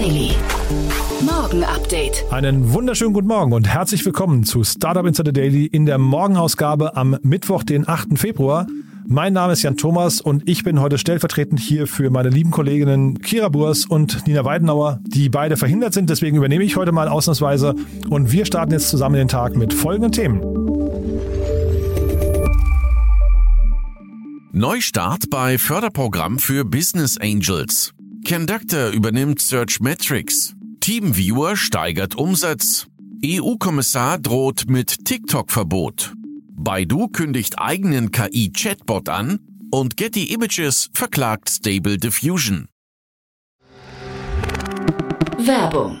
Daily. Morgen Update. Einen wunderschönen guten Morgen und herzlich willkommen zu Startup Insider Daily in der Morgenausgabe am Mittwoch, den 8. Februar. Mein Name ist Jan Thomas und ich bin heute stellvertretend hier für meine lieben Kolleginnen Kira Burs und Nina Weidenauer, die beide verhindert sind. Deswegen übernehme ich heute mal ausnahmsweise und wir starten jetzt zusammen den Tag mit folgenden Themen. Neustart bei Förderprogramm für Business Angels. Conductor übernimmt Search Metrics. Teamviewer steigert Umsatz. EU-Kommissar droht mit TikTok-Verbot. Baidu kündigt eigenen KI-Chatbot an und Getty Images verklagt Stable Diffusion. Werbung.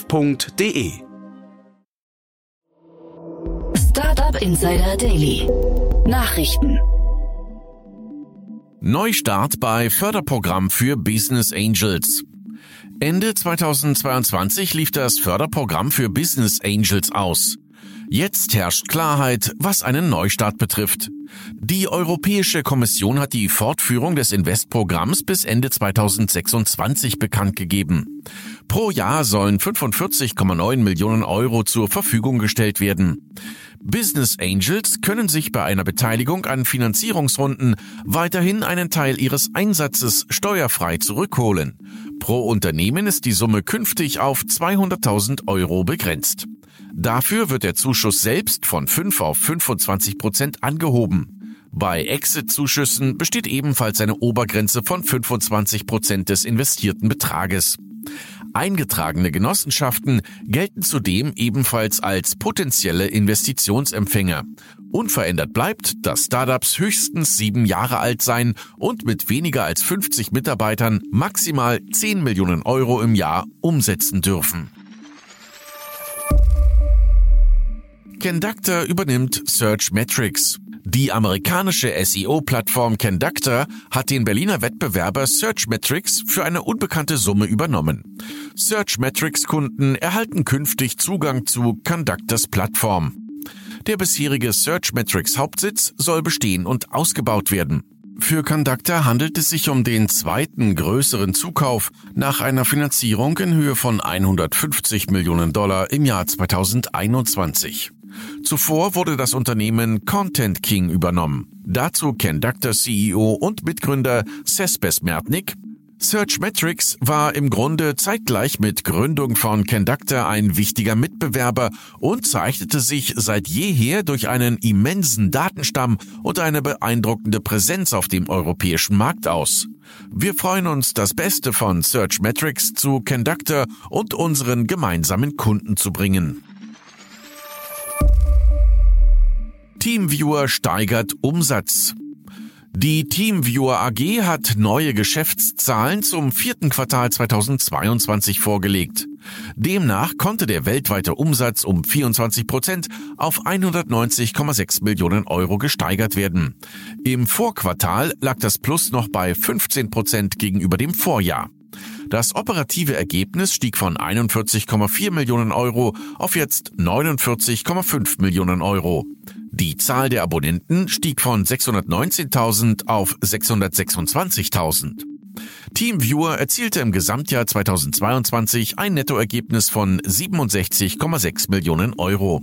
startup.de. Startup Insider Daily. Nachrichten. Neustart bei Förderprogramm für Business Angels. Ende 2022 lief das Förderprogramm für Business Angels aus. Jetzt herrscht Klarheit, was einen Neustart betrifft. Die Europäische Kommission hat die Fortführung des Investprogramms bis Ende 2026 bekannt gegeben. Pro Jahr sollen 45,9 Millionen Euro zur Verfügung gestellt werden. Business Angels können sich bei einer Beteiligung an Finanzierungsrunden weiterhin einen Teil ihres Einsatzes steuerfrei zurückholen. Pro Unternehmen ist die Summe künftig auf 200.000 Euro begrenzt. Dafür wird der Zuschuss selbst von 5 auf 25 Prozent angehoben. Bei Exit-Zuschüssen besteht ebenfalls eine Obergrenze von 25 Prozent des investierten Betrages. Eingetragene Genossenschaften gelten zudem ebenfalls als potenzielle Investitionsempfänger. Unverändert bleibt, dass Startups höchstens sieben Jahre alt sein und mit weniger als 50 Mitarbeitern maximal 10 Millionen Euro im Jahr umsetzen dürfen. Conductor übernimmt Search Metrics. Die amerikanische SEO-Plattform Conductor hat den Berliner Wettbewerber Searchmetrics für eine unbekannte Summe übernommen. Searchmetrics-Kunden erhalten künftig Zugang zu Conductors Plattform. Der bisherige Searchmetrics Hauptsitz soll bestehen und ausgebaut werden. Für Conductor handelt es sich um den zweiten größeren Zukauf nach einer Finanzierung in Höhe von 150 Millionen Dollar im Jahr 2021. Zuvor wurde das Unternehmen Content King übernommen. Dazu Conductor CEO und Mitgründer Cesspes Mertnik. Searchmetrics war im Grunde zeitgleich mit Gründung von Conductor ein wichtiger Mitbewerber und zeichnete sich seit jeher durch einen immensen Datenstamm und eine beeindruckende Präsenz auf dem europäischen Markt aus. Wir freuen uns, das Beste von Searchmetrics zu Conductor und unseren gemeinsamen Kunden zu bringen. Teamviewer steigert Umsatz. Die Teamviewer AG hat neue Geschäftszahlen zum vierten Quartal 2022 vorgelegt. Demnach konnte der weltweite Umsatz um 24 Prozent auf 190,6 Millionen Euro gesteigert werden. Im Vorquartal lag das Plus noch bei 15 Prozent gegenüber dem Vorjahr. Das operative Ergebnis stieg von 41,4 Millionen Euro auf jetzt 49,5 Millionen Euro. Die Zahl der Abonnenten stieg von 619.000 auf 626.000. Teamviewer erzielte im Gesamtjahr 2022 ein Nettoergebnis von 67,6 Millionen Euro.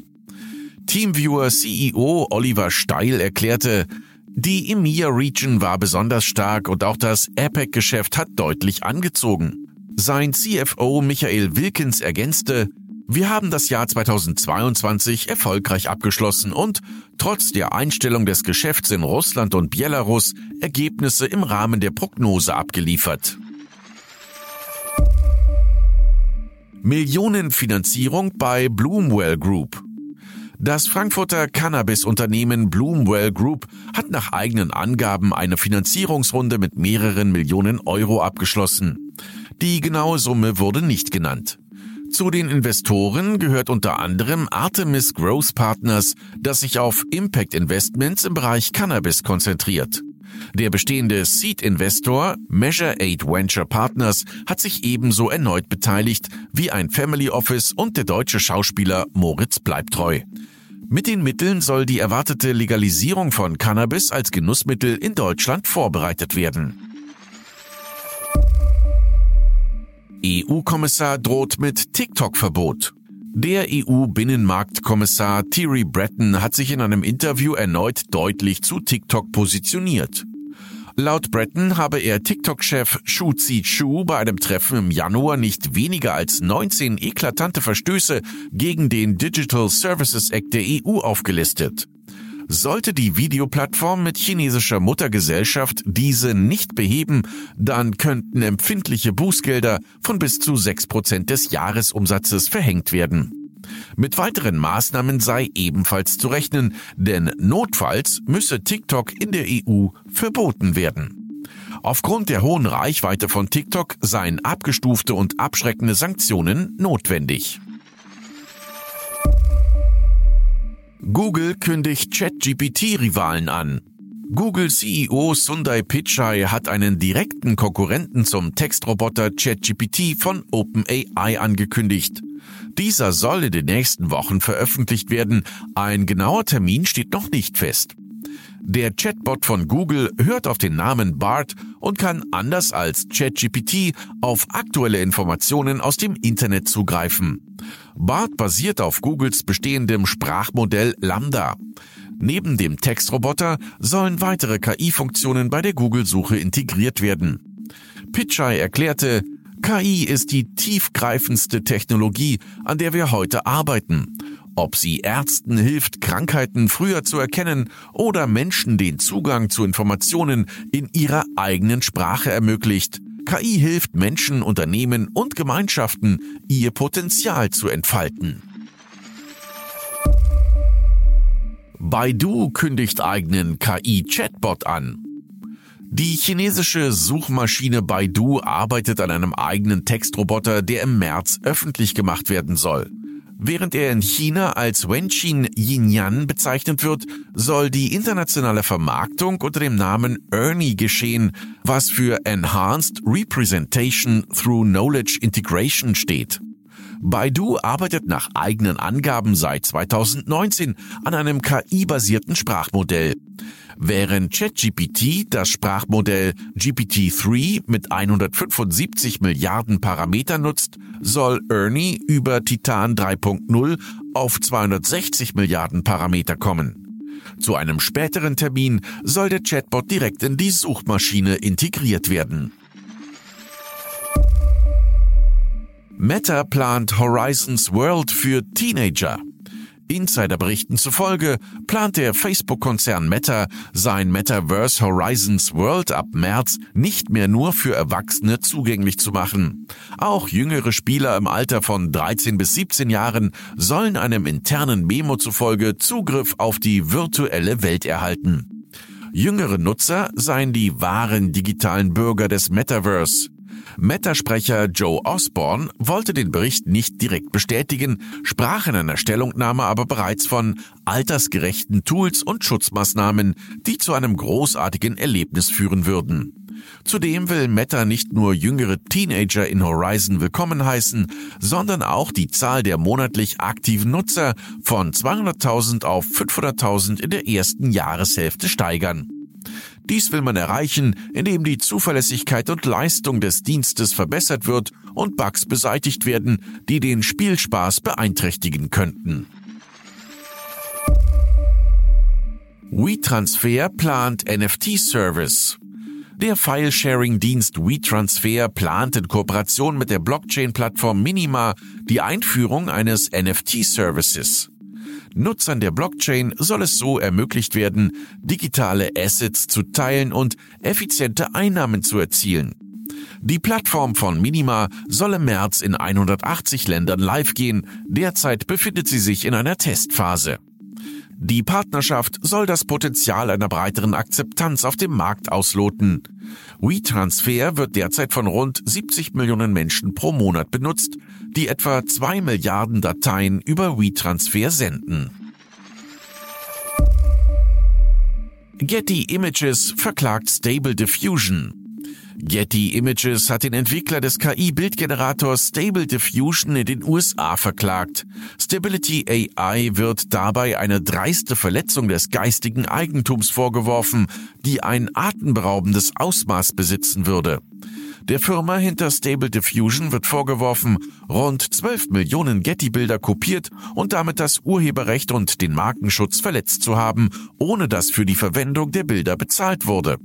Teamviewer CEO Oliver Steil erklärte, Die EMEA Region war besonders stark und auch das APEC-Geschäft hat deutlich angezogen. Sein CFO Michael Wilkins ergänzte, wir haben das Jahr 2022 erfolgreich abgeschlossen und trotz der Einstellung des Geschäfts in Russland und Belarus Ergebnisse im Rahmen der Prognose abgeliefert. Millionenfinanzierung bei Bloomwell Group. Das Frankfurter Cannabis-Unternehmen Bloomwell Group hat nach eigenen Angaben eine Finanzierungsrunde mit mehreren Millionen Euro abgeschlossen. Die genaue Summe wurde nicht genannt. Zu den Investoren gehört unter anderem Artemis Growth Partners, das sich auf Impact Investments im Bereich Cannabis konzentriert. Der bestehende Seed-Investor Measure 8 Venture Partners hat sich ebenso erneut beteiligt wie ein Family Office und der deutsche Schauspieler Moritz Bleibtreu. Mit den Mitteln soll die erwartete Legalisierung von Cannabis als Genussmittel in Deutschland vorbereitet werden. EU-Kommissar droht mit TikTok-Verbot. Der EU-Binnenmarktkommissar Thierry Breton hat sich in einem Interview erneut deutlich zu TikTok positioniert. Laut Breton habe er TikTok-Chef Shu Zi-Chu bei einem Treffen im Januar nicht weniger als 19 eklatante Verstöße gegen den Digital Services Act der EU aufgelistet. Sollte die Videoplattform mit chinesischer Muttergesellschaft diese nicht beheben, dann könnten empfindliche Bußgelder von bis zu 6% des Jahresumsatzes verhängt werden. Mit weiteren Maßnahmen sei ebenfalls zu rechnen, denn notfalls müsse TikTok in der EU verboten werden. Aufgrund der hohen Reichweite von TikTok seien abgestufte und abschreckende Sanktionen notwendig. Google kündigt ChatGPT-Rivalen an. Google CEO Sundar Pichai hat einen direkten Konkurrenten zum Textroboter ChatGPT von OpenAI angekündigt. Dieser soll in den nächsten Wochen veröffentlicht werden. Ein genauer Termin steht noch nicht fest. Der Chatbot von Google hört auf den Namen BART und kann anders als ChatGPT auf aktuelle Informationen aus dem Internet zugreifen. BART basiert auf Googles bestehendem Sprachmodell Lambda. Neben dem Textroboter sollen weitere KI-Funktionen bei der Google-Suche integriert werden. Pichai erklärte, KI ist die tiefgreifendste Technologie, an der wir heute arbeiten ob sie Ärzten hilft, Krankheiten früher zu erkennen oder Menschen den Zugang zu Informationen in ihrer eigenen Sprache ermöglicht. KI hilft Menschen, Unternehmen und Gemeinschaften, ihr Potenzial zu entfalten. Baidu kündigt eigenen KI-Chatbot an. Die chinesische Suchmaschine Baidu arbeitet an einem eigenen Textroboter, der im März öffentlich gemacht werden soll. Während er in China als Wenqin Yinyan bezeichnet wird, soll die internationale Vermarktung unter dem Namen Ernie geschehen, was für Enhanced Representation Through Knowledge Integration steht. Baidu arbeitet nach eigenen Angaben seit 2019 an einem KI-basierten Sprachmodell. Während ChatGPT das Sprachmodell GPT-3 mit 175 Milliarden Parametern nutzt, soll Ernie über Titan 3.0 auf 260 Milliarden Parameter kommen. Zu einem späteren Termin soll der Chatbot direkt in die Suchmaschine integriert werden. Meta plant Horizons World für Teenager. Insiderberichten zufolge plant der Facebook-Konzern Meta sein Metaverse Horizons World ab März nicht mehr nur für Erwachsene zugänglich zu machen. Auch jüngere Spieler im Alter von 13 bis 17 Jahren sollen einem internen Memo zufolge Zugriff auf die virtuelle Welt erhalten. Jüngere Nutzer seien die wahren digitalen Bürger des Metaverse. Meta-Sprecher Joe Osborne wollte den Bericht nicht direkt bestätigen, sprach in einer Stellungnahme aber bereits von altersgerechten Tools und Schutzmaßnahmen, die zu einem großartigen Erlebnis führen würden. Zudem will Meta nicht nur jüngere Teenager in Horizon willkommen heißen, sondern auch die Zahl der monatlich aktiven Nutzer von 200.000 auf 500.000 in der ersten Jahreshälfte steigern. Dies will man erreichen, indem die Zuverlässigkeit und Leistung des Dienstes verbessert wird und Bugs beseitigt werden, die den Spielspaß beeinträchtigen könnten. WeTransfer plant NFT-Service. Der File-Sharing-Dienst WeTransfer plant in Kooperation mit der Blockchain-Plattform Minima die Einführung eines NFT-Services. Nutzern der Blockchain soll es so ermöglicht werden, digitale Assets zu teilen und effiziente Einnahmen zu erzielen. Die Plattform von Minima soll im März in 180 Ländern live gehen. Derzeit befindet sie sich in einer Testphase. Die Partnerschaft soll das Potenzial einer breiteren Akzeptanz auf dem Markt ausloten. WeTransfer wird derzeit von rund 70 Millionen Menschen pro Monat benutzt, die etwa 2 Milliarden Dateien über WeTransfer senden. Getty Images verklagt Stable Diffusion. Getty Images hat den Entwickler des KI-Bildgenerators Stable Diffusion in den USA verklagt. Stability AI wird dabei eine dreiste Verletzung des geistigen Eigentums vorgeworfen, die ein atemberaubendes Ausmaß besitzen würde. Der Firma hinter Stable Diffusion wird vorgeworfen, rund 12 Millionen Getty-Bilder kopiert und damit das Urheberrecht und den Markenschutz verletzt zu haben, ohne dass für die Verwendung der Bilder bezahlt wurde.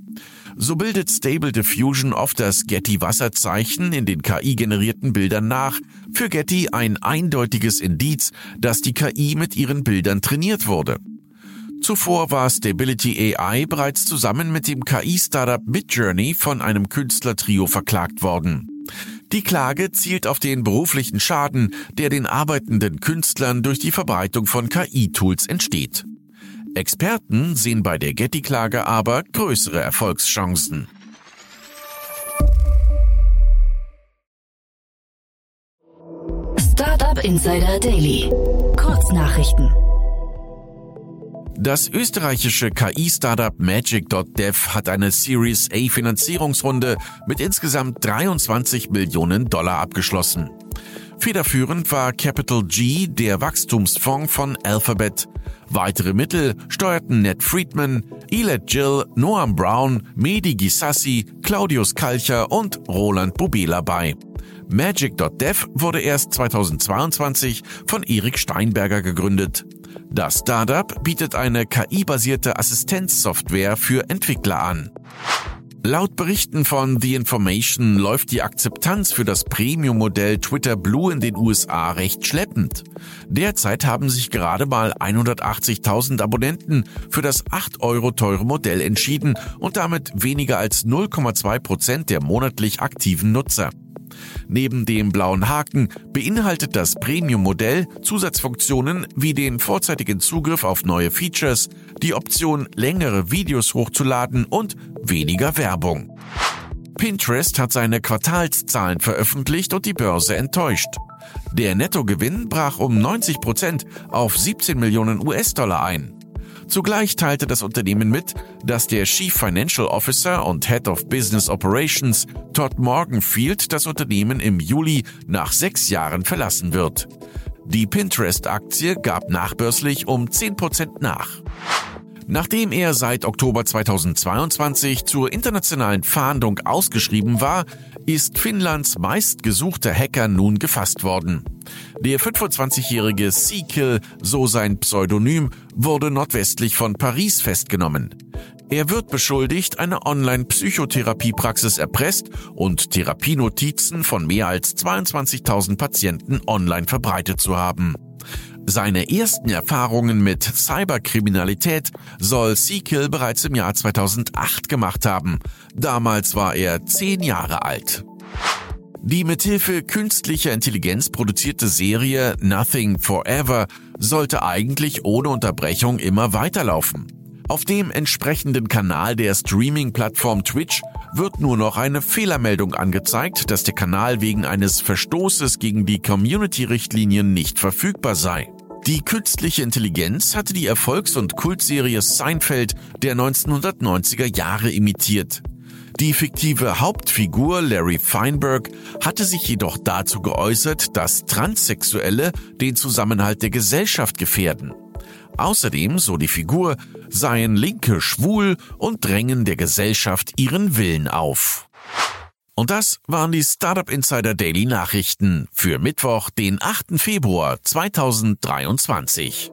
So bildet Stable Diffusion oft das Getty-Wasserzeichen in den KI-generierten Bildern nach. Für Getty ein eindeutiges Indiz, dass die KI mit ihren Bildern trainiert wurde. Zuvor war Stability AI bereits zusammen mit dem KI-Startup Midjourney von einem Künstlertrio verklagt worden. Die Klage zielt auf den beruflichen Schaden, der den arbeitenden Künstlern durch die Verbreitung von KI-Tools entsteht. Experten sehen bei der Getty-Klage aber größere Erfolgschancen. Startup Insider Daily. Kurznachrichten. Das österreichische KI-Startup Magic.dev hat eine Series A Finanzierungsrunde mit insgesamt 23 Millionen Dollar abgeschlossen. Federführend war Capital G, der Wachstumsfonds von Alphabet. Weitere Mittel steuerten Ned Friedman, Elad Jill, Noam Brown, Mehdi Gisassi, Claudius Kalcher und Roland Bubela bei. Magic.dev wurde erst 2022 von Erik Steinberger gegründet. Das Startup bietet eine KI-basierte Assistenzsoftware für Entwickler an. Laut Berichten von The Information läuft die Akzeptanz für das Premium-Modell Twitter Blue in den USA recht schleppend. Derzeit haben sich gerade mal 180.000 Abonnenten für das 8 Euro teure Modell entschieden und damit weniger als 0,2 Prozent der monatlich aktiven Nutzer. Neben dem blauen Haken beinhaltet das Premium-Modell Zusatzfunktionen wie den vorzeitigen Zugriff auf neue Features, die Option, längere Videos hochzuladen und weniger Werbung. Pinterest hat seine Quartalszahlen veröffentlicht und die Börse enttäuscht. Der Nettogewinn brach um 90 Prozent auf 17 Millionen US-Dollar ein. Zugleich teilte das Unternehmen mit, dass der Chief Financial Officer und Head of Business Operations Todd Morganfield das Unternehmen im Juli nach sechs Jahren verlassen wird. Die Pinterest-Aktie gab nachbörslich um 10% nach. Nachdem er seit Oktober 2022 zur internationalen Fahndung ausgeschrieben war, ist Finnlands meistgesuchter Hacker nun gefasst worden. Der 25-jährige Seakill, so sein Pseudonym, wurde nordwestlich von Paris festgenommen. Er wird beschuldigt, eine Online-Psychotherapiepraxis erpresst und Therapienotizen von mehr als 22.000 Patienten online verbreitet zu haben. Seine ersten Erfahrungen mit Cyberkriminalität soll Seakill bereits im Jahr 2008 gemacht haben. Damals war er zehn Jahre alt. Die mithilfe künstlicher Intelligenz produzierte Serie Nothing Forever sollte eigentlich ohne Unterbrechung immer weiterlaufen. Auf dem entsprechenden Kanal der Streaming-Plattform Twitch wird nur noch eine Fehlermeldung angezeigt, dass der Kanal wegen eines Verstoßes gegen die Community-Richtlinien nicht verfügbar sei. Die künstliche Intelligenz hatte die Erfolgs- und Kultserie Seinfeld der 1990er Jahre imitiert. Die fiktive Hauptfigur Larry Feinberg hatte sich jedoch dazu geäußert, dass Transsexuelle den Zusammenhalt der Gesellschaft gefährden. Außerdem, so die Figur, seien Linke schwul und drängen der Gesellschaft ihren Willen auf. Und das waren die Startup Insider Daily Nachrichten für Mittwoch, den 8. Februar 2023.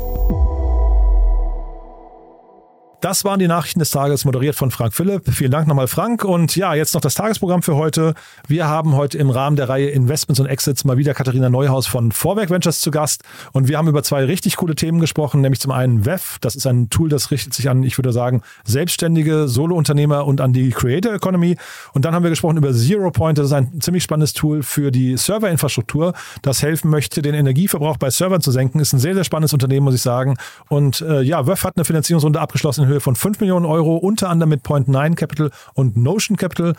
Das waren die Nachrichten des Tages, moderiert von Frank Philipp. Vielen Dank nochmal, Frank. Und ja, jetzt noch das Tagesprogramm für heute. Wir haben heute im Rahmen der Reihe Investments und Exits mal wieder Katharina Neuhaus von Vorwerk Ventures zu Gast. Und wir haben über zwei richtig coole Themen gesprochen, nämlich zum einen WEF. Das ist ein Tool, das richtet sich an, ich würde sagen, selbstständige Solo-Unternehmer und an die Creator Economy. Und dann haben wir gesprochen über Zero Point. Das ist ein ziemlich spannendes Tool für die Serverinfrastruktur, das helfen möchte, den Energieverbrauch bei Servern zu senken. Ist ein sehr, sehr spannendes Unternehmen, muss ich sagen. Und äh, ja, WEF hat eine Finanzierungsrunde abgeschlossen Höhe von 5 Millionen Euro, unter anderem mit Point9 Capital und Notion Capital.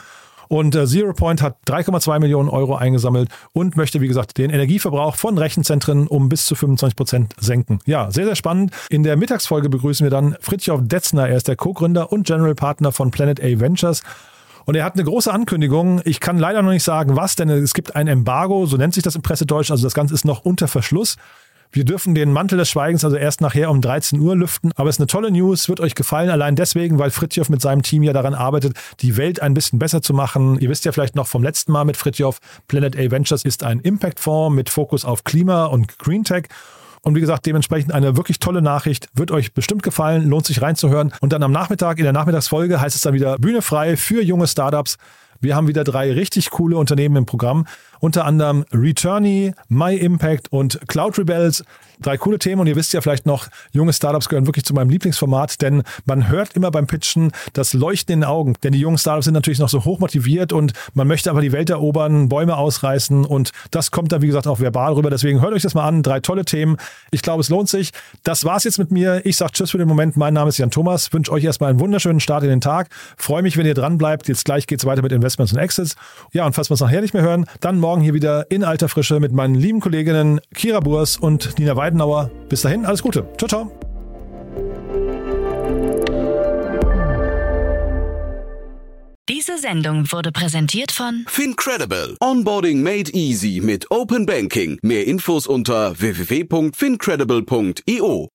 Und äh, Zero Point hat 3,2 Millionen Euro eingesammelt und möchte, wie gesagt, den Energieverbrauch von Rechenzentren um bis zu 25 Prozent senken. Ja, sehr, sehr spannend. In der Mittagsfolge begrüßen wir dann Fritjof Detzner. Er ist der Co-Gründer und General Partner von Planet A Ventures. Und er hat eine große Ankündigung. Ich kann leider noch nicht sagen, was, denn es gibt ein Embargo, so nennt sich das im Pressedeutsch. Also das Ganze ist noch unter Verschluss. Wir dürfen den Mantel des Schweigens also erst nachher um 13 Uhr lüften. Aber es ist eine tolle News, wird euch gefallen. Allein deswegen, weil Fritjof mit seinem Team ja daran arbeitet, die Welt ein bisschen besser zu machen. Ihr wisst ja vielleicht noch vom letzten Mal mit Fritjof, Planet A Ventures ist ein Impact-Fonds mit Fokus auf Klima und Green Tech. Und wie gesagt, dementsprechend eine wirklich tolle Nachricht. Wird euch bestimmt gefallen, lohnt sich reinzuhören. Und dann am Nachmittag, in der Nachmittagsfolge, heißt es dann wieder Bühne frei für junge Startups. Wir haben wieder drei richtig coole Unternehmen im Programm. Unter anderem Returney, My Impact und Cloud Rebels. Drei coole Themen und ihr wisst ja vielleicht noch, junge Startups gehören wirklich zu meinem Lieblingsformat, denn man hört immer beim Pitchen das Leuchten in den Augen. Denn die jungen Startups sind natürlich noch so hoch motiviert und man möchte aber die Welt erobern, Bäume ausreißen und das kommt dann, wie gesagt, auch verbal rüber. Deswegen hört euch das mal an. Drei tolle Themen. Ich glaube, es lohnt sich. Das war's jetzt mit mir. Ich sage Tschüss für den Moment. Mein Name ist Jan Thomas. Wünsche euch erstmal einen wunderschönen Start in den Tag. Freue mich, wenn ihr dran bleibt. Jetzt gleich geht's weiter mit Investments und Exits. Ja, und falls wir es nachher nicht mehr hören, dann morgen hier wieder in alter Frische mit meinen lieben Kolleginnen Kira Burs und Nina Weidenauer. Bis dahin, alles Gute. Ciao, ciao. Diese Sendung wurde präsentiert von Fincredible. Onboarding made easy mit Open Banking. Mehr Infos unter www.fincredible.io.